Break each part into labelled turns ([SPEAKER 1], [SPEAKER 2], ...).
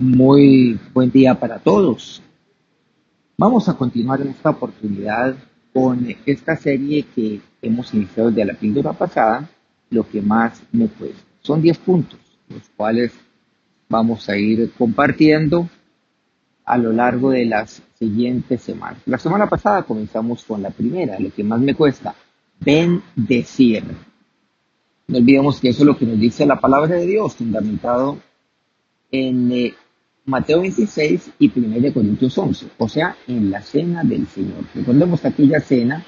[SPEAKER 1] Muy buen día para todos. Vamos a continuar en esta oportunidad con esta serie que hemos iniciado desde la píldora pasada, lo que más me cuesta. Son 10 puntos, los cuales vamos a ir compartiendo a lo largo de las siguientes semanas. La semana pasada comenzamos con la primera, lo que más me cuesta, bendecir. No olvidemos que eso es lo que nos dice la palabra de Dios, fundamentado en eh, Mateo 26 y 1 Corintios 11, o sea, en la cena del Señor. Recordemos aquella cena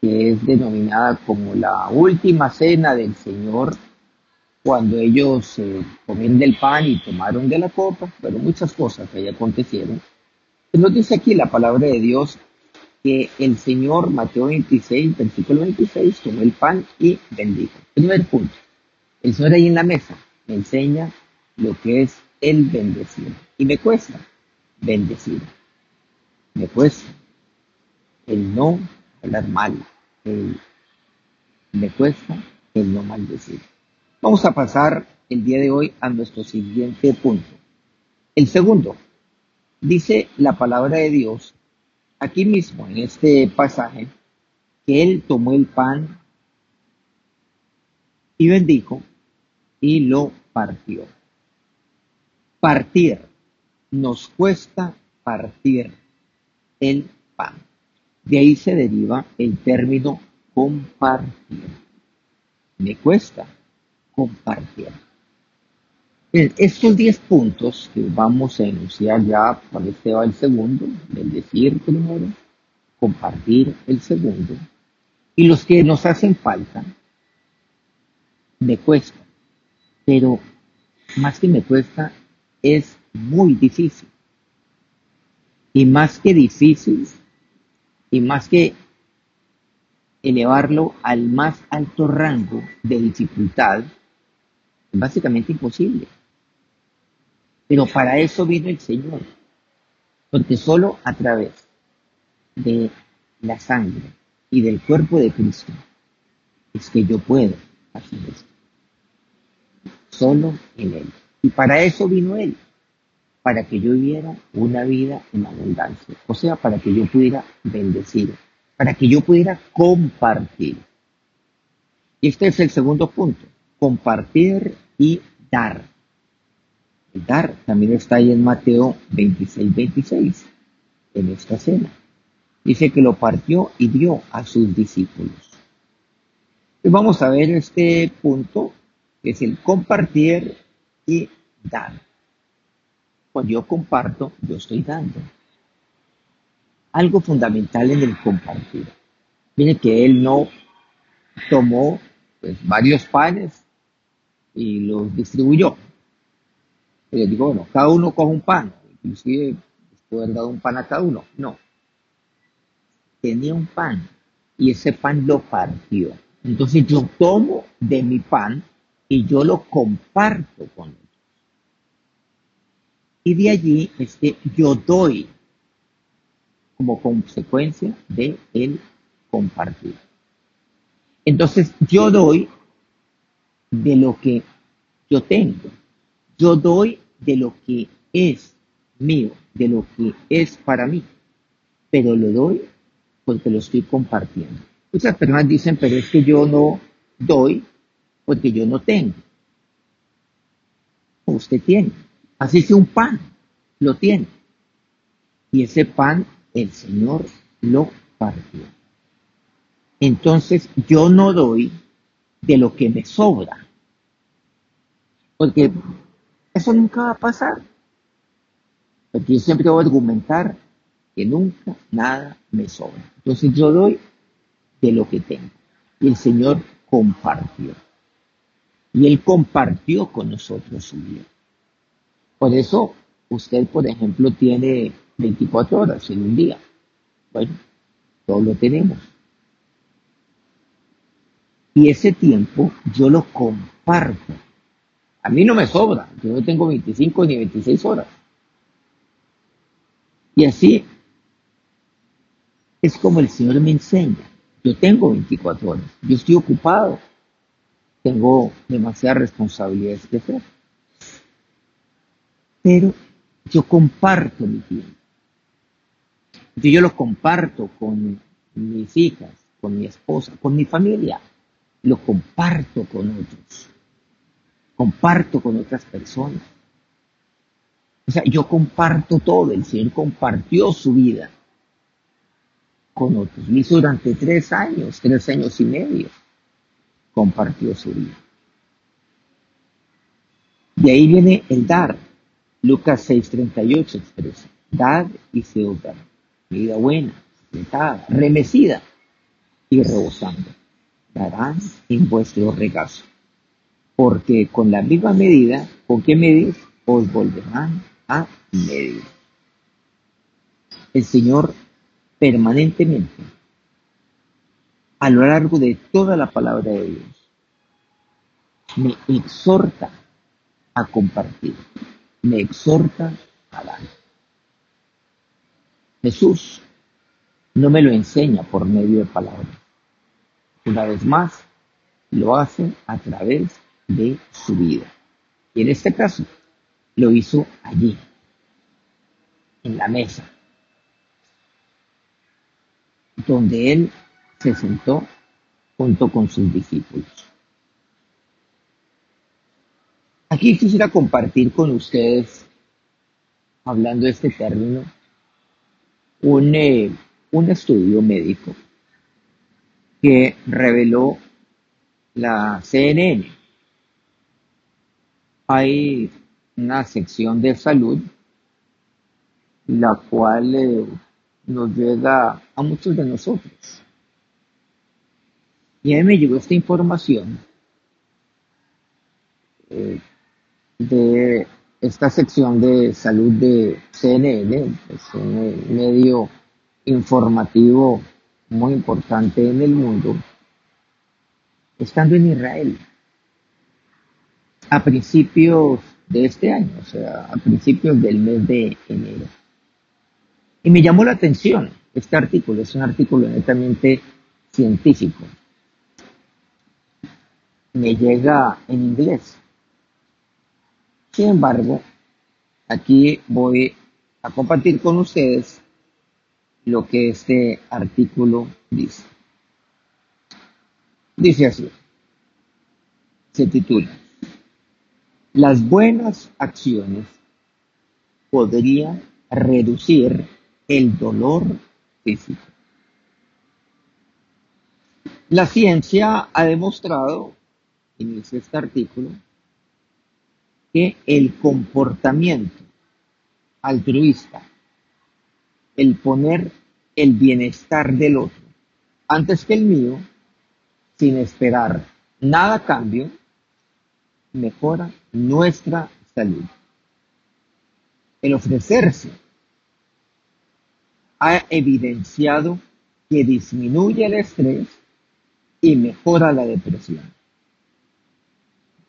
[SPEAKER 1] que es denominada como la última cena del Señor, cuando ellos eh, comieron del pan y tomaron de la copa, pero muchas cosas ahí acontecieron. Nos dice aquí la palabra de Dios que el Señor, Mateo 26, versículo 26, tomó el pan y bendijo. Primer punto, el Señor ahí en la mesa me enseña lo que es el bendecir. Y me cuesta bendecir. Me cuesta el no hablar mal. me cuesta el no maldecir. Vamos a pasar el día de hoy a nuestro siguiente punto. El segundo, dice la palabra de Dios aquí mismo en este pasaje que él tomó el pan y bendijo y lo partió. Partir. Nos cuesta partir el pan. De ahí se deriva el término compartir. Me cuesta compartir. Estos 10 puntos que vamos a enunciar ya, por este va el segundo, decir primero, compartir el segundo, y los que nos hacen falta, me cuesta, pero más que me cuesta, es muy difícil. Y más que difícil, y más que elevarlo al más alto rango de dificultad, es básicamente imposible. Pero para eso vino el Señor, porque solo a través de la sangre y del cuerpo de Cristo es que yo puedo hacer esto. Solo en Él. Y para eso vino Él, para que yo viviera una vida en abundancia, o sea, para que yo pudiera bendecir, para que yo pudiera compartir. Y este es el segundo punto, compartir y dar. El dar también está ahí en Mateo 26, 26, en esta cena. Dice que lo partió y dio a sus discípulos. Y vamos a ver este punto, que es el compartir y dar. Cuando yo comparto, yo estoy dando. Algo fundamental en el compartir. Mire que él no tomó pues, varios panes y los distribuyó. Y le digo, bueno, cada uno coge un pan, inclusive haber dado un pan a cada uno. No. Tenía un pan y ese pan lo partió. Entonces yo tomo de mi pan y yo lo comparto con otros. Y de allí es que yo doy como consecuencia de el compartir. Entonces yo doy de lo que yo tengo. Yo doy de lo que es mío, de lo que es para mí. Pero lo doy porque lo estoy compartiendo. Muchas personas dicen, pero es que yo no doy porque yo no tengo. Usted tiene. Así que un pan, lo tiene. Y ese pan el Señor lo partió. Entonces yo no doy de lo que me sobra. Porque eso nunca va a pasar. Porque yo siempre voy a argumentar que nunca nada me sobra. Entonces yo doy de lo que tengo. Y el Señor compartió. Y Él compartió con nosotros su vida. Por eso usted, por ejemplo, tiene 24 horas en un día. Bueno, todo lo tenemos. Y ese tiempo yo lo comparto. A mí no me sobra, yo no tengo 25 ni 26 horas. Y así es como el Señor me enseña. Yo tengo 24 horas, yo estoy ocupado, tengo demasiadas responsabilidades que hacer. Pero yo comparto mi tiempo. Yo, lo comparto con mis hijas, con mi esposa, con mi familia. Lo comparto con otros. Comparto con otras personas. O sea, yo comparto todo. El Señor compartió su vida con otros. Lo hizo durante tres años, tres años y medio. Compartió su vida. De ahí viene el dar. Lucas 6:38 expresa. Dad y se os. Medida buena, sentada, remecida y rebosando. Darán en vuestro regazo. Porque con la misma medida con que medís, os volverán a medir. El Señor permanentemente, a lo largo de toda la palabra de Dios, me exhorta a compartir, me exhorta a dar. Jesús no me lo enseña por medio de palabras. Una vez más, lo hace a través de su vida. Y en este caso, lo hizo allí, en la mesa, donde él se sentó junto con sus discípulos. Aquí quisiera compartir con ustedes, hablando de este término, un, eh, un estudio médico que reveló la CNN. Hay una sección de salud, la cual eh, nos llega a muchos de nosotros. Y a mí me llegó esta información eh, de esta sección de salud de CNN, es un medio informativo muy importante en el mundo, estando en Israel a principios de este año, o sea, a principios del mes de enero. Y me llamó la atención este artículo, es un artículo netamente científico. Me llega en inglés. Sin embargo, aquí voy a compartir con ustedes lo que este artículo dice. Dice así, se titula, las buenas acciones podrían reducir el dolor físico. La ciencia ha demostrado, inicia este artículo, que el comportamiento altruista, el poner el bienestar del otro antes que el mío, sin esperar nada cambio, mejora nuestra salud. El ofrecerse ha evidenciado que disminuye el estrés y mejora la depresión.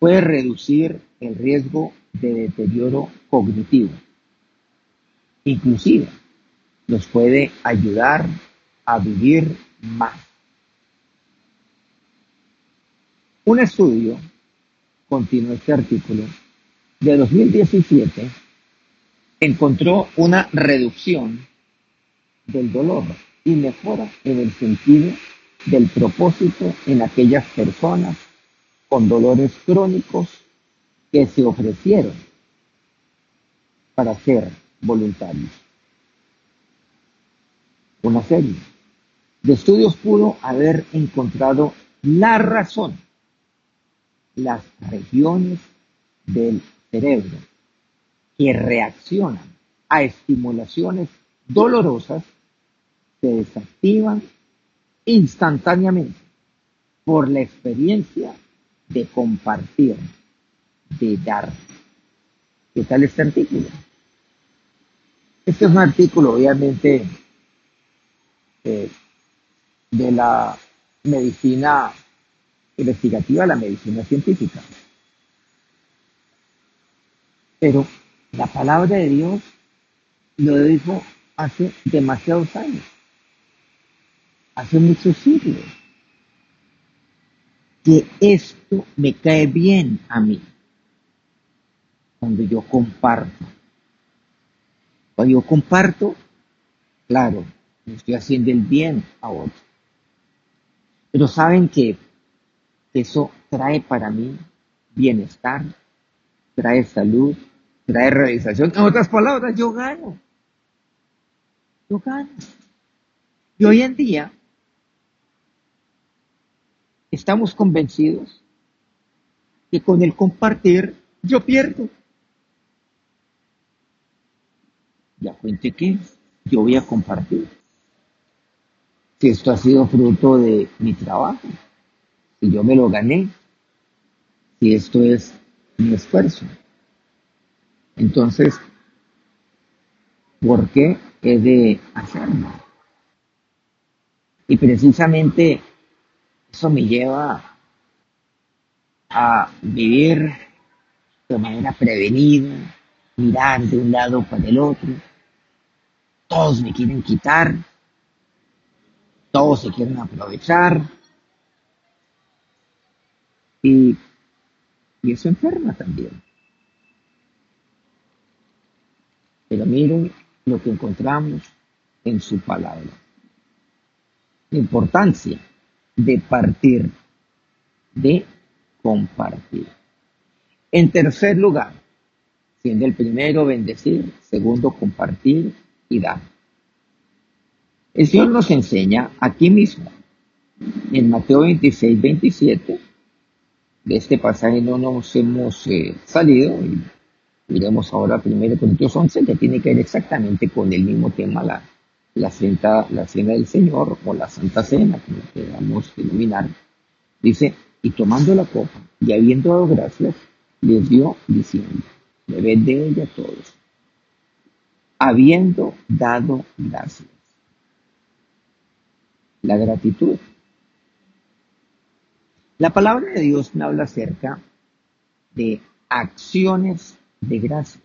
[SPEAKER 1] Puede reducir el riesgo de deterioro cognitivo. Inclusive, nos puede ayudar a vivir más. Un estudio, continúa este artículo, de 2017 encontró una reducción del dolor y mejora en el sentido del propósito en aquellas personas con dolores crónicos que se ofrecieron para ser voluntarios. Una serie de estudios pudo haber encontrado la razón, las regiones del cerebro que reaccionan a estimulaciones dolorosas se desactivan instantáneamente por la experiencia de compartir, de dar. ¿Qué tal este artículo? Este es un artículo obviamente eh, de la medicina investigativa, la medicina científica. Pero la palabra de Dios lo dijo hace demasiados años, hace muchos siglos, que esto me cae bien a mí cuando yo comparto, Cuando yo comparto, claro, me estoy haciendo el bien a otros. Pero saben que eso trae para mí bienestar, trae salud, trae realización. En otras palabras, yo gano. Yo gano. Y hoy en día estamos convencidos que con el compartir yo pierdo. Ya cuente que yo voy a compartir. Si esto ha sido fruto de mi trabajo, si yo me lo gané, si esto es mi esfuerzo. Entonces, ¿por qué he de hacerlo? Y precisamente eso me lleva a vivir de manera prevenida, mirar de un lado para el otro. Todos me quieren quitar, todos se quieren aprovechar. Y, y eso enferma también. Pero miren lo que encontramos en su palabra. La importancia de partir, de compartir. En tercer lugar, siendo el primero bendecir, segundo compartir y dar. El Señor nos enseña aquí mismo, en Mateo 26, 27, de este pasaje no nos hemos eh, salido, y Miremos ahora 1 Corintios 11, que tiene que ver exactamente con el mismo tema, la, la, cena, la cena del Señor o la Santa Cena, como queramos denominar. Dice, y tomando la copa y habiendo dado gracias, les dio diciendo, bebed de ella todos, habiendo dado gracias. La gratitud. La palabra de Dios habla acerca de acciones de gracias.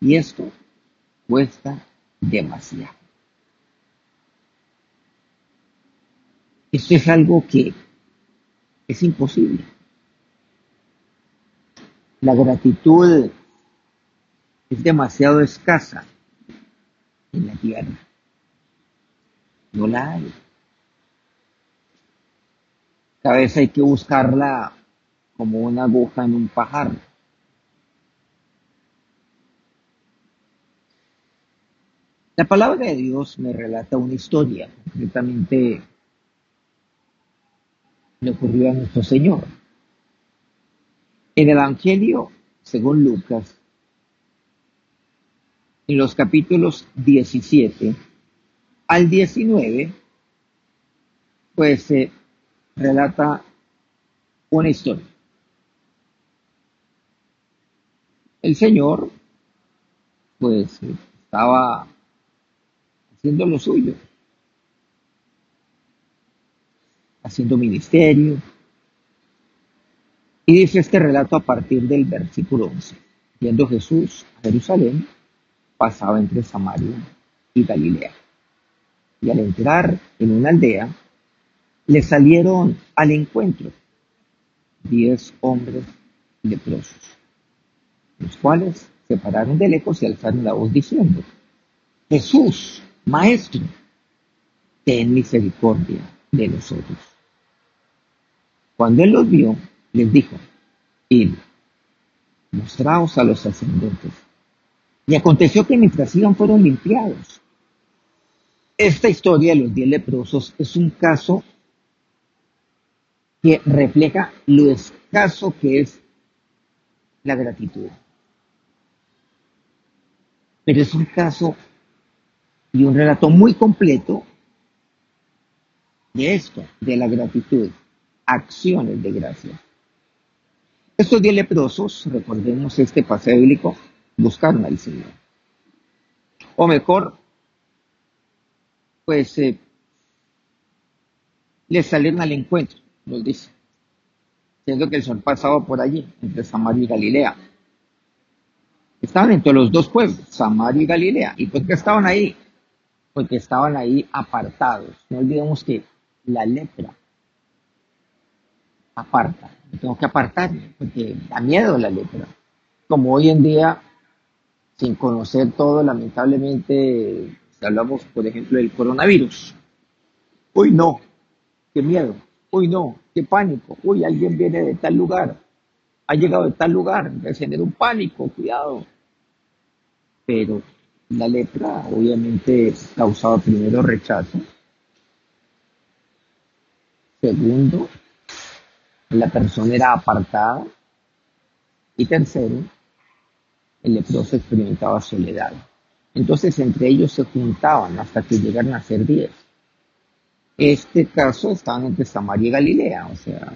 [SPEAKER 1] Y esto cuesta demasiado. Esto es algo que es imposible. La gratitud es demasiado escasa en la tierra. No la hay. Cada vez hay que buscarla como una aguja en un pajar. La palabra de Dios me relata una historia, concretamente le ocurrió a nuestro Señor. En el Evangelio, según Lucas, en los capítulos 17 al 19, pues se relata una historia. El Señor, pues, estaba haciendo lo suyo, haciendo ministerio. Y dice este relato a partir del versículo 11. Viendo Jesús a Jerusalén, pasaba entre Samaria y Galilea. Y al entrar en una aldea, le salieron al encuentro diez hombres leprosos los cuales se pararon de lejos y alzaron la voz diciendo, Jesús, Maestro, ten misericordia de nosotros. Cuando él los vio, les dijo, id, mostraos a los sacerdotes. Y aconteció que mientras iban fueron limpiados. Esta historia de los diez leprosos es un caso que refleja lo escaso que es la gratitud. Pero es un caso y un relato muy completo de esto, de la gratitud, acciones de gracia. Estos diez leprosos, recordemos este paseo bíblico, buscaron al Señor. O mejor, pues eh, les salieron al encuentro, nos dice, siendo que el Señor pasaba por allí, entre Samaria y Galilea. Estaban entre los dos pueblos, Samaria y Galilea. ¿Y por qué estaban ahí? Porque estaban ahí apartados. No olvidemos que la lepra aparta. tengo que apartar porque da miedo la lepra. Como hoy en día sin conocer todo, lamentablemente, si hablamos, por ejemplo, del coronavirus. Uy, no, qué miedo. Uy, no, qué pánico. Uy, alguien viene de tal lugar. Ha llegado de tal lugar. Genera un pánico, cuidado. Pero la lepra obviamente causaba primero rechazo. Segundo, la persona era apartada. Y tercero, el leproso experimentaba soledad. Entonces entre ellos se juntaban hasta que llegaron a ser diez. Este caso estaban entre Samaria y Galilea, o sea,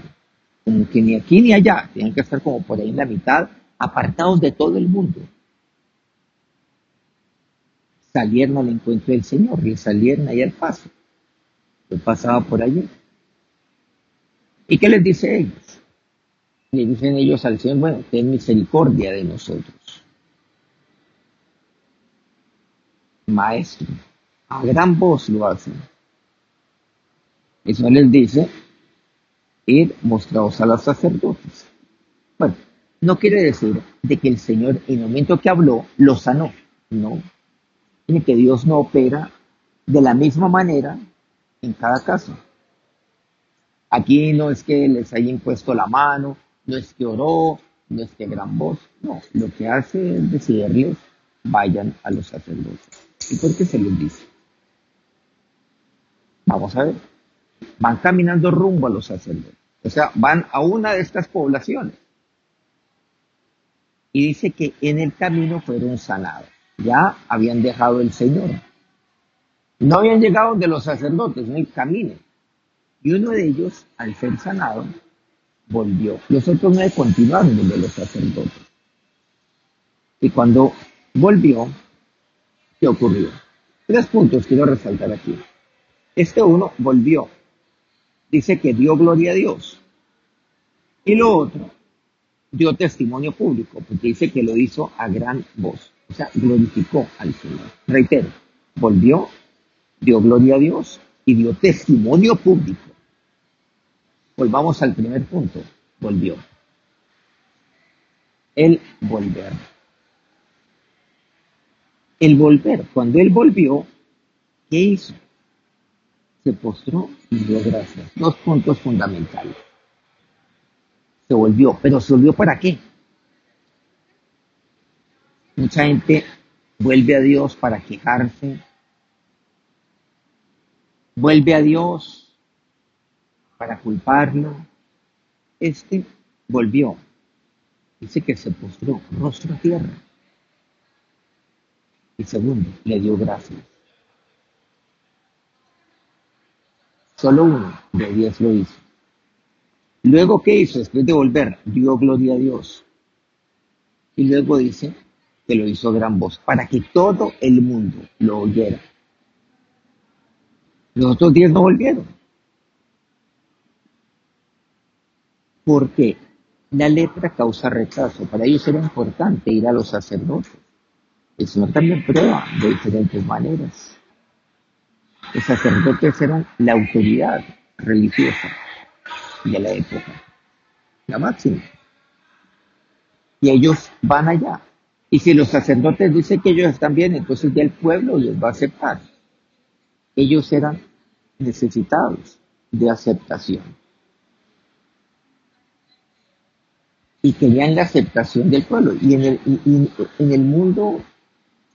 [SPEAKER 1] como que ni aquí ni allá, tenían que estar como por ahí en la mitad, apartados de todo el mundo. Salieron al encuentro del Señor, y salieron ahí al paso. Yo pasaba por allí. ¿Y qué les dice ellos? Le dicen ellos al Señor, bueno, ten misericordia de nosotros. Maestro, a gran voz lo hacen. Eso les dice, ir mostrados a los sacerdotes. Bueno, no quiere decir de que el Señor en el momento que habló lo sanó, no. Que Dios no opera de la misma manera en cada caso. Aquí no es que les haya impuesto la mano, no es que oró, no es que gran voz, no, lo que hace es decirles, vayan a los sacerdotes. ¿Y por qué se les dice? Vamos a ver, van caminando rumbo a los sacerdotes, o sea, van a una de estas poblaciones. Y dice que en el camino fueron sanados, ya habían dejado el Señor. No habían llegado de los sacerdotes en el camino. Y uno de ellos, al ser sanado, volvió. Los otros nueve continuaron donde los sacerdotes. Y cuando volvió, ¿qué ocurrió? Tres puntos quiero resaltar aquí. Este uno volvió. Dice que dio gloria a Dios. Y lo otro, dio testimonio público, porque dice que lo hizo a gran voz. Glorificó al Señor. Reitero, volvió, dio gloria a Dios y dio testimonio público. Volvamos al primer punto. Volvió. El volver. El volver. Cuando él volvió, ¿qué hizo? Se postró y dio gracias. Dos puntos fundamentales. Se volvió. ¿Pero se volvió para qué? Mucha gente vuelve a Dios para quejarse. Vuelve a Dios para culparlo. Este volvió. Dice que se postró rostro a tierra. Y segundo, le dio gracias. Solo uno de diez lo hizo. Luego, ¿qué hizo? Después de volver, dio gloria a Dios. Y luego dice que lo hizo gran voz, para que todo el mundo lo oyera. Los otros diez no volvieron. porque la lepra causa rechazo. Para ellos era importante ir a los sacerdotes. El Señor también prueba de diferentes maneras. Los sacerdotes eran la autoridad religiosa de la época, la máxima. Y ellos van allá. Y si los sacerdotes dicen que ellos están bien, entonces ya el pueblo les va a aceptar. Ellos eran necesitados de aceptación. y querían la aceptación del pueblo. Y en el, en el mundo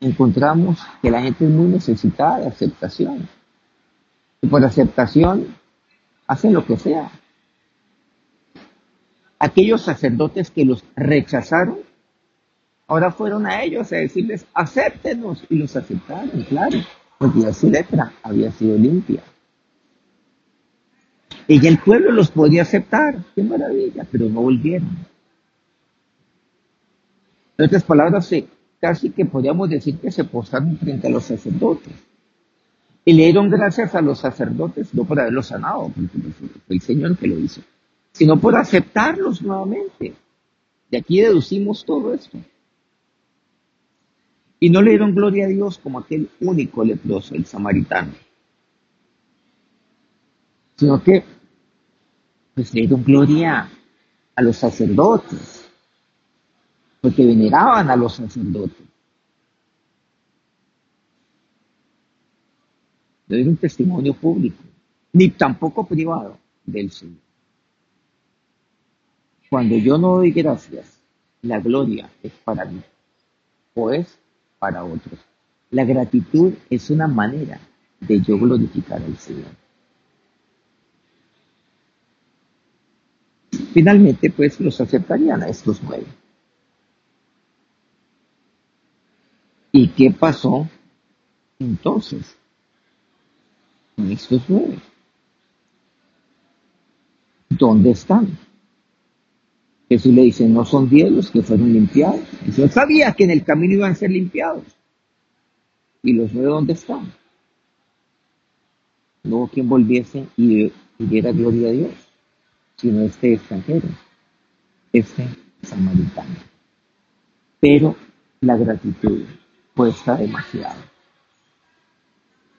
[SPEAKER 1] encontramos que la gente es muy necesitada de aceptación. Y por aceptación hacen lo que sea. Aquellos sacerdotes que los rechazaron, ahora fueron a ellos a decirles, acéptenos. Y los aceptaron, claro, porque ya su letra había sido limpia. Y el pueblo los podía aceptar, qué maravilla, pero no volvieron. En otras palabras, casi que podríamos decir que se postraron frente a los sacerdotes. Y le dieron gracias a los sacerdotes, no por haberlos sanado, porque fue el Señor que lo hizo, sino por aceptarlos nuevamente. De aquí deducimos todo esto y no le dieron gloria a Dios como aquel único leproso, el samaritano, sino que pues le dieron gloria a los sacerdotes, porque veneraban a los sacerdotes. No era un testimonio público, ni tampoco privado del Señor. Cuando yo no doy gracias, la gloria es para mí, o es para otros. La gratitud es una manera de yo glorificar al Señor. Finalmente, pues los aceptarían a estos nueve. ¿Y qué pasó entonces con estos nueve? ¿Dónde están? Jesús le dice, no son diez los que fueron limpiados. Y yo sabía que en el camino iban a ser limpiados. ¿Y los nueve dónde están? No hubo quien volviese y diera gloria a Dios, sino este extranjero, este samaritano. Pero la gratitud cuesta demasiado.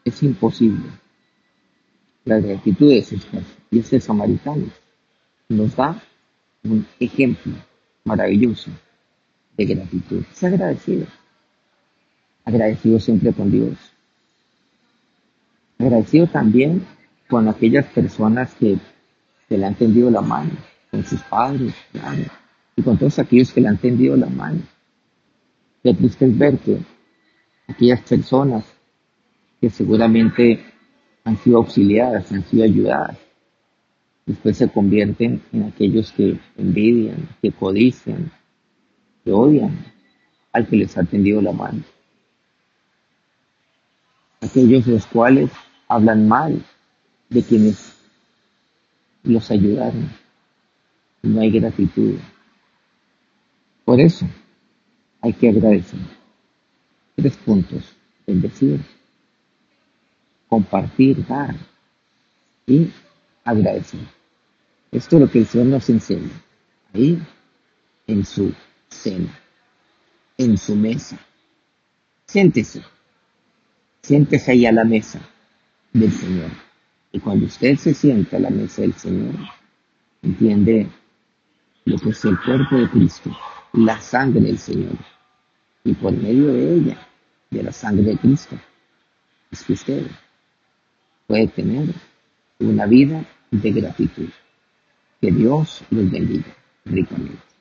[SPEAKER 1] Es imposible. La gratitud es escasa. Y este samaritano nos da un ejemplo maravilloso de gratitud. Es agradecido. Agradecido siempre con Dios. Agradecido también con aquellas personas que, se le han tendido la mano, con sus padres, y con todos aquellos que le han tendido la mano. Qué triste es ver que aquellas personas que seguramente han sido auxiliadas, han sido ayudadas, después se convierten en aquellos que envidian, que codician, que odian al que les ha tendido la mano. Aquellos los cuales hablan mal de quienes los ayudaron. No hay gratitud. Por eso hay que agradecer. Tres puntos. Bendecir, compartir, dar y agradecer. Esto es lo que el Señor nos enseña. Ahí, en su cena, en su mesa. Siéntese. Siéntese ahí a la mesa del Señor. Y cuando usted se sienta a la mesa del Señor, entiende lo que es el cuerpo de Cristo, la sangre del Señor. Y por medio de ella, de la sangre de Cristo, es que usted puede tener una vida de gratitud. Que Dios los bendiga ricamente.